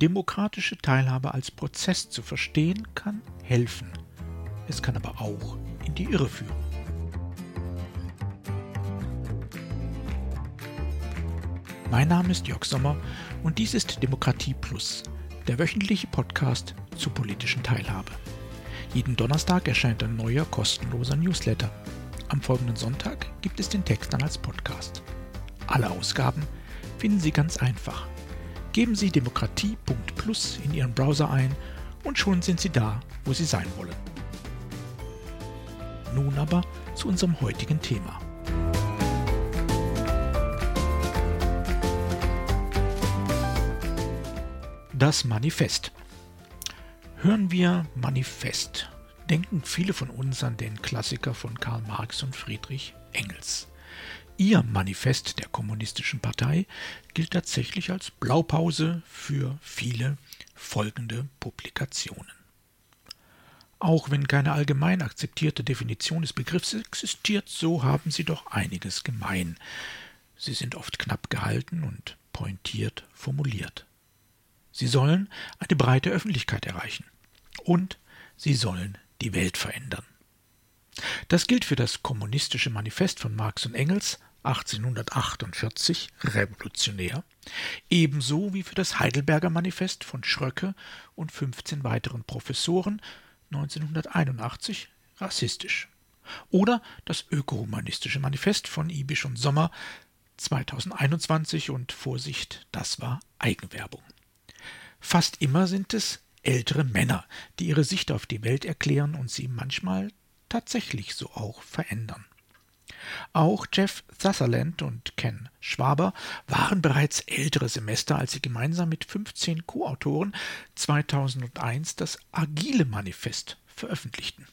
Demokratische Teilhabe als Prozess zu verstehen kann helfen. Es kann aber auch in die Irre führen. Mein Name ist Jörg Sommer und dies ist Demokratie Plus, der wöchentliche Podcast zur politischen Teilhabe. Jeden Donnerstag erscheint ein neuer kostenloser Newsletter. Am folgenden Sonntag gibt es den Text dann als Podcast. Alle Ausgaben finden Sie ganz einfach. Geben Sie demokratie.plus in Ihren Browser ein und schon sind Sie da, wo Sie sein wollen. Nun aber zu unserem heutigen Thema. Das Manifest. Hören wir Manifest, denken viele von uns an den Klassiker von Karl Marx und Friedrich Engels. Ihr Manifest der Kommunistischen Partei gilt tatsächlich als Blaupause für viele folgende Publikationen. Auch wenn keine allgemein akzeptierte Definition des Begriffs existiert, so haben sie doch einiges gemein. Sie sind oft knapp gehalten und pointiert formuliert. Sie sollen eine breite Öffentlichkeit erreichen. Und sie sollen die Welt verändern. Das gilt für das Kommunistische Manifest von Marx und Engels 1848 revolutionär, ebenso wie für das Heidelberger Manifest von Schröcke und 15 weiteren Professoren 1981 rassistisch. Oder das Ökohumanistische Manifest von Ibisch und Sommer 2021 und Vorsicht, das war Eigenwerbung. Fast immer sind es ältere Männer, die ihre Sicht auf die Welt erklären und sie manchmal tatsächlich so auch verändern. Auch Jeff Sutherland und Ken Schwaber waren bereits ältere Semester, als sie gemeinsam mit 15 Co-Autoren 2001 das Agile Manifest veröffentlichten.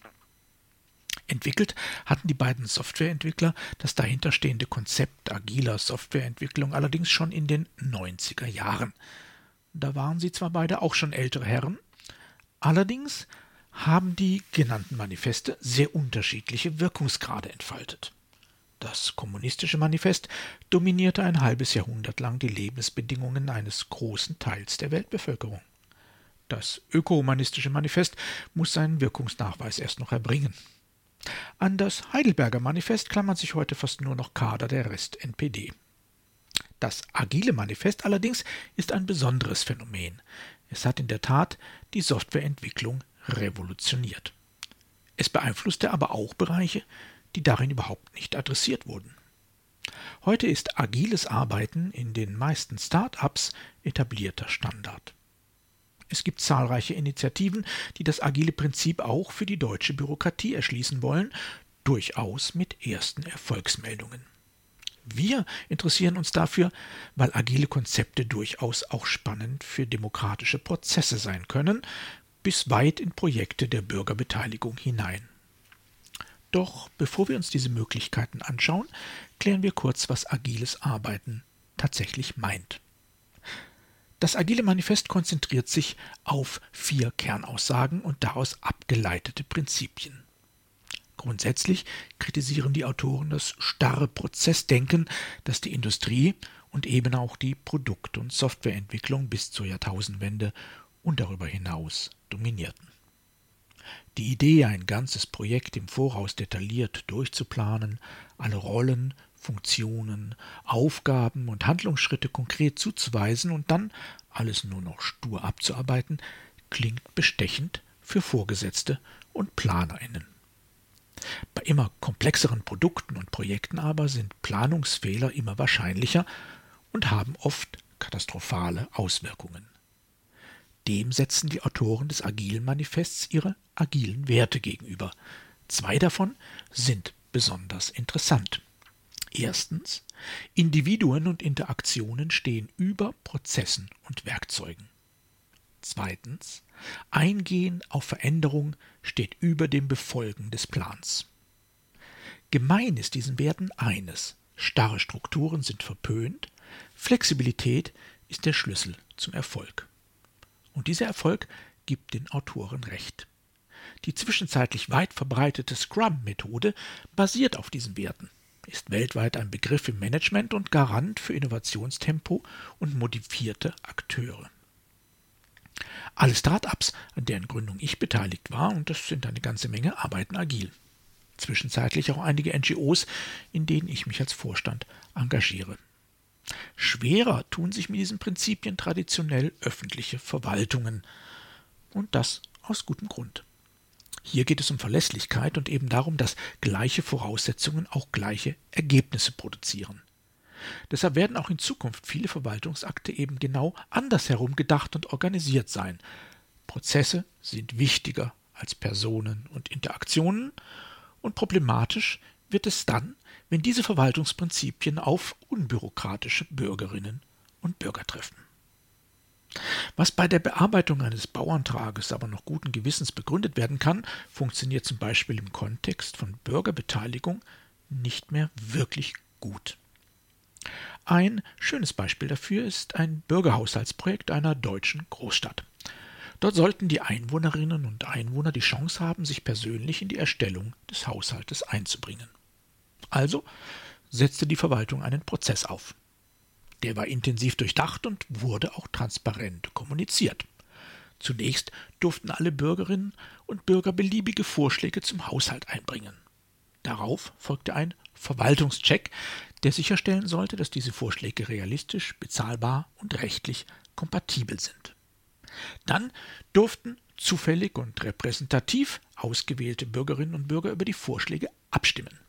Entwickelt hatten die beiden Softwareentwickler das dahinterstehende Konzept agiler Softwareentwicklung allerdings schon in den 90er Jahren. Da waren sie zwar beide auch schon ältere Herren, allerdings haben die genannten Manifeste sehr unterschiedliche Wirkungsgrade entfaltet. Das kommunistische Manifest dominierte ein halbes Jahrhundert lang die Lebensbedingungen eines großen Teils der Weltbevölkerung. Das ökohumanistische Manifest muss seinen Wirkungsnachweis erst noch erbringen. An das Heidelberger Manifest klammern sich heute fast nur noch Kader der Rest-NPD. Das agile Manifest allerdings ist ein besonderes Phänomen. Es hat in der Tat die Softwareentwicklung revolutioniert. Es beeinflusste aber auch Bereiche, die darin überhaupt nicht adressiert wurden. Heute ist agiles Arbeiten in den meisten Start-ups etablierter Standard. Es gibt zahlreiche Initiativen, die das agile Prinzip auch für die deutsche Bürokratie erschließen wollen, durchaus mit ersten Erfolgsmeldungen. Wir interessieren uns dafür, weil agile Konzepte durchaus auch spannend für demokratische Prozesse sein können, bis weit in Projekte der Bürgerbeteiligung hinein. Doch bevor wir uns diese Möglichkeiten anschauen, klären wir kurz, was agiles Arbeiten tatsächlich meint. Das Agile Manifest konzentriert sich auf vier Kernaussagen und daraus abgeleitete Prinzipien. Grundsätzlich kritisieren die Autoren das starre Prozessdenken, das die Industrie und eben auch die Produkt- und Softwareentwicklung bis zur Jahrtausendwende und darüber hinaus dominierten. Die Idee, ein ganzes Projekt im Voraus detailliert durchzuplanen, alle Rollen, Funktionen, Aufgaben und Handlungsschritte konkret zuzuweisen und dann alles nur noch stur abzuarbeiten, klingt bestechend für Vorgesetzte und Planerinnen. Bei immer komplexeren Produkten und Projekten aber sind Planungsfehler immer wahrscheinlicher und haben oft katastrophale Auswirkungen. Dem setzen die Autoren des Agilen Manifests ihre agilen Werte gegenüber. Zwei davon sind besonders interessant. Erstens, Individuen und Interaktionen stehen über Prozessen und Werkzeugen. Zweitens, Eingehen auf Veränderung steht über dem Befolgen des Plans. Gemein ist diesen Werten eines. Starre Strukturen sind verpönt, Flexibilität ist der Schlüssel zum Erfolg. Und dieser Erfolg gibt den Autoren recht. Die zwischenzeitlich weit verbreitete Scrum-Methode basiert auf diesen Werten, ist weltweit ein Begriff im Management und Garant für Innovationstempo und motivierte Akteure. Alle Start-ups, an deren Gründung ich beteiligt war, und das sind eine ganze Menge, arbeiten agil. Zwischenzeitlich auch einige NGOs, in denen ich mich als Vorstand engagiere. Schwerer tun sich mit diesen Prinzipien traditionell öffentliche Verwaltungen. Und das aus gutem Grund. Hier geht es um Verlässlichkeit und eben darum, dass gleiche Voraussetzungen auch gleiche Ergebnisse produzieren. Deshalb werden auch in Zukunft viele Verwaltungsakte eben genau andersherum gedacht und organisiert sein. Prozesse sind wichtiger als Personen und Interaktionen und problematisch wird es dann, wenn diese Verwaltungsprinzipien auf unbürokratische Bürgerinnen und Bürger treffen. Was bei der Bearbeitung eines Bauantrages aber noch guten Gewissens begründet werden kann, funktioniert zum Beispiel im Kontext von Bürgerbeteiligung nicht mehr wirklich gut. Ein schönes Beispiel dafür ist ein Bürgerhaushaltsprojekt einer deutschen Großstadt. Dort sollten die Einwohnerinnen und Einwohner die Chance haben, sich persönlich in die Erstellung des Haushaltes einzubringen. Also setzte die Verwaltung einen Prozess auf. Der war intensiv durchdacht und wurde auch transparent kommuniziert. Zunächst durften alle Bürgerinnen und Bürger beliebige Vorschläge zum Haushalt einbringen. Darauf folgte ein Verwaltungscheck, der sicherstellen sollte, dass diese Vorschläge realistisch, bezahlbar und rechtlich kompatibel sind. Dann durften zufällig und repräsentativ ausgewählte Bürgerinnen und Bürger über die Vorschläge abstimmen.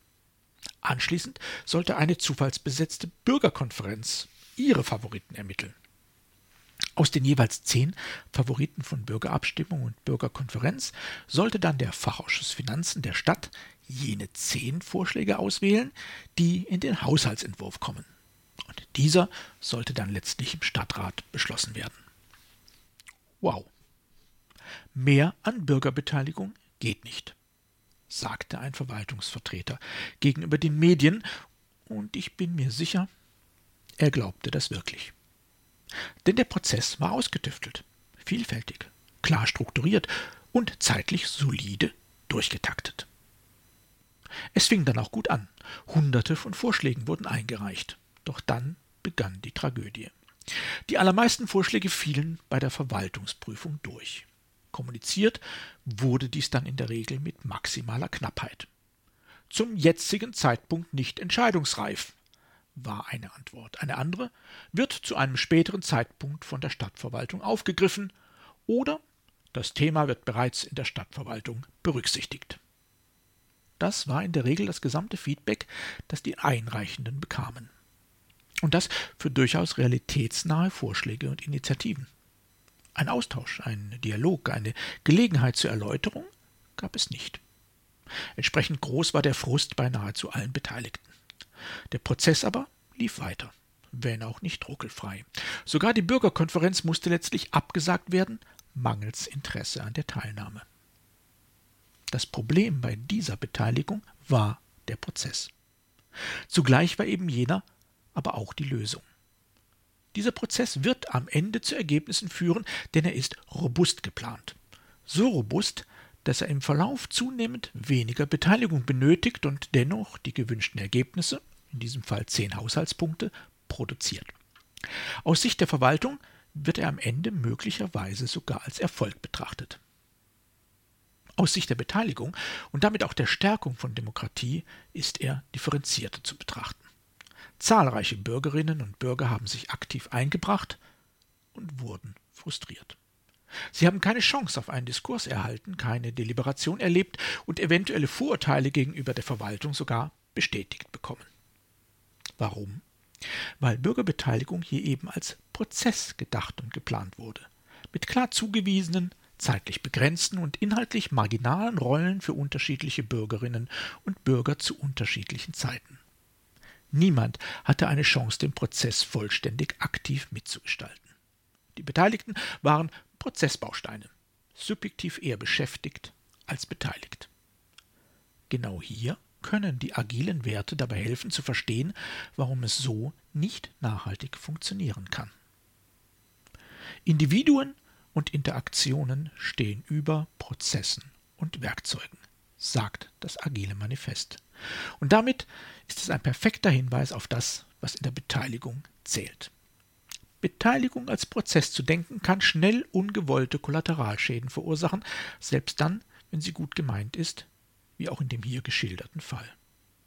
Anschließend sollte eine zufallsbesetzte Bürgerkonferenz ihre Favoriten ermitteln. Aus den jeweils zehn Favoriten von Bürgerabstimmung und Bürgerkonferenz sollte dann der Fachausschuss Finanzen der Stadt jene zehn Vorschläge auswählen, die in den Haushaltsentwurf kommen. Und dieser sollte dann letztlich im Stadtrat beschlossen werden. Wow. Mehr an Bürgerbeteiligung geht nicht, sagte ein Verwaltungsvertreter gegenüber den Medien, und ich bin mir sicher, er glaubte das wirklich. Denn der Prozess war ausgetüftelt, vielfältig, klar strukturiert und zeitlich solide durchgetaktet. Es fing dann auch gut an. Hunderte von Vorschlägen wurden eingereicht. Doch dann begann die Tragödie. Die allermeisten Vorschläge fielen bei der Verwaltungsprüfung durch. Kommuniziert wurde dies dann in der Regel mit maximaler Knappheit. Zum jetzigen Zeitpunkt nicht entscheidungsreif, war eine Antwort. Eine andere wird zu einem späteren Zeitpunkt von der Stadtverwaltung aufgegriffen oder das Thema wird bereits in der Stadtverwaltung berücksichtigt. Das war in der Regel das gesamte Feedback, das die Einreichenden bekamen. Und das für durchaus realitätsnahe Vorschläge und Initiativen. Ein Austausch, ein Dialog, eine Gelegenheit zur Erläuterung gab es nicht. Entsprechend groß war der Frust bei nahezu allen Beteiligten. Der Prozess aber lief weiter, wenn auch nicht ruckelfrei. Sogar die Bürgerkonferenz musste letztlich abgesagt werden, mangels Interesse an der Teilnahme. Das Problem bei dieser Beteiligung war der Prozess. Zugleich war eben jener aber auch die Lösung. Dieser Prozess wird am Ende zu Ergebnissen führen, denn er ist robust geplant. So robust, dass er im Verlauf zunehmend weniger Beteiligung benötigt und dennoch die gewünschten Ergebnisse, in diesem Fall zehn Haushaltspunkte, produziert. Aus Sicht der Verwaltung wird er am Ende möglicherweise sogar als Erfolg betrachtet. Aus Sicht der Beteiligung und damit auch der Stärkung von Demokratie ist er differenzierter zu betrachten. Zahlreiche Bürgerinnen und Bürger haben sich aktiv eingebracht und wurden frustriert. Sie haben keine Chance auf einen Diskurs erhalten, keine Deliberation erlebt und eventuelle Vorurteile gegenüber der Verwaltung sogar bestätigt bekommen. Warum? Weil Bürgerbeteiligung hier eben als Prozess gedacht und geplant wurde, mit klar zugewiesenen, zeitlich begrenzten und inhaltlich marginalen Rollen für unterschiedliche Bürgerinnen und Bürger zu unterschiedlichen Zeiten. Niemand hatte eine Chance, den Prozess vollständig aktiv mitzugestalten. Die Beteiligten waren Prozessbausteine, subjektiv eher beschäftigt als beteiligt. Genau hier können die agilen Werte dabei helfen zu verstehen, warum es so nicht nachhaltig funktionieren kann. Individuen und Interaktionen stehen über Prozessen und Werkzeugen, sagt das Agile Manifest. Und damit ist es ein perfekter Hinweis auf das, was in der Beteiligung zählt. Beteiligung als Prozess zu denken, kann schnell ungewollte Kollateralschäden verursachen, selbst dann, wenn sie gut gemeint ist, wie auch in dem hier geschilderten Fall.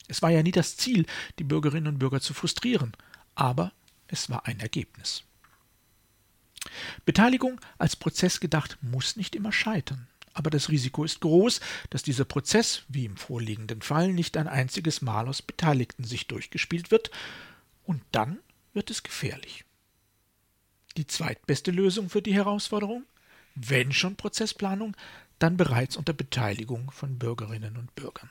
Es war ja nie das Ziel, die Bürgerinnen und Bürger zu frustrieren, aber es war ein Ergebnis. Beteiligung als Prozess gedacht muss nicht immer scheitern, aber das Risiko ist groß, dass dieser Prozess, wie im vorliegenden Fall, nicht ein einziges Mal aus Beteiligten sich durchgespielt wird, und dann wird es gefährlich. Die zweitbeste Lösung für die Herausforderung? Wenn schon Prozessplanung, dann bereits unter Beteiligung von Bürgerinnen und Bürgern.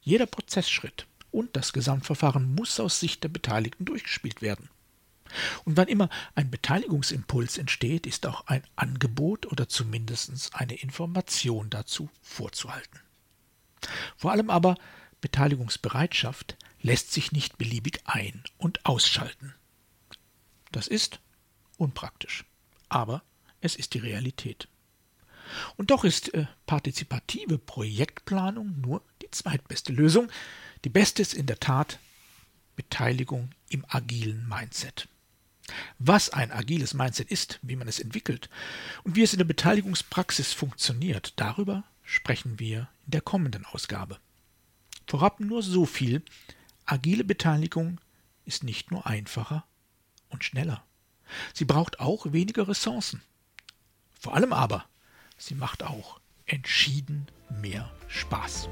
Jeder Prozessschritt und das Gesamtverfahren muss aus Sicht der Beteiligten durchgespielt werden. Und wann immer ein Beteiligungsimpuls entsteht, ist auch ein Angebot oder zumindest eine Information dazu vorzuhalten. Vor allem aber Beteiligungsbereitschaft lässt sich nicht beliebig ein- und ausschalten. Das ist unpraktisch, aber es ist die Realität. Und doch ist äh, partizipative Projektplanung nur die zweitbeste Lösung. Die beste ist in der Tat Beteiligung im agilen Mindset. Was ein agiles Mindset ist, wie man es entwickelt und wie es in der Beteiligungspraxis funktioniert, darüber sprechen wir in der kommenden Ausgabe. Vorab nur so viel, agile Beteiligung ist nicht nur einfacher und schneller. Sie braucht auch weniger Ressourcen. Vor allem aber Sie macht auch entschieden mehr Spaß.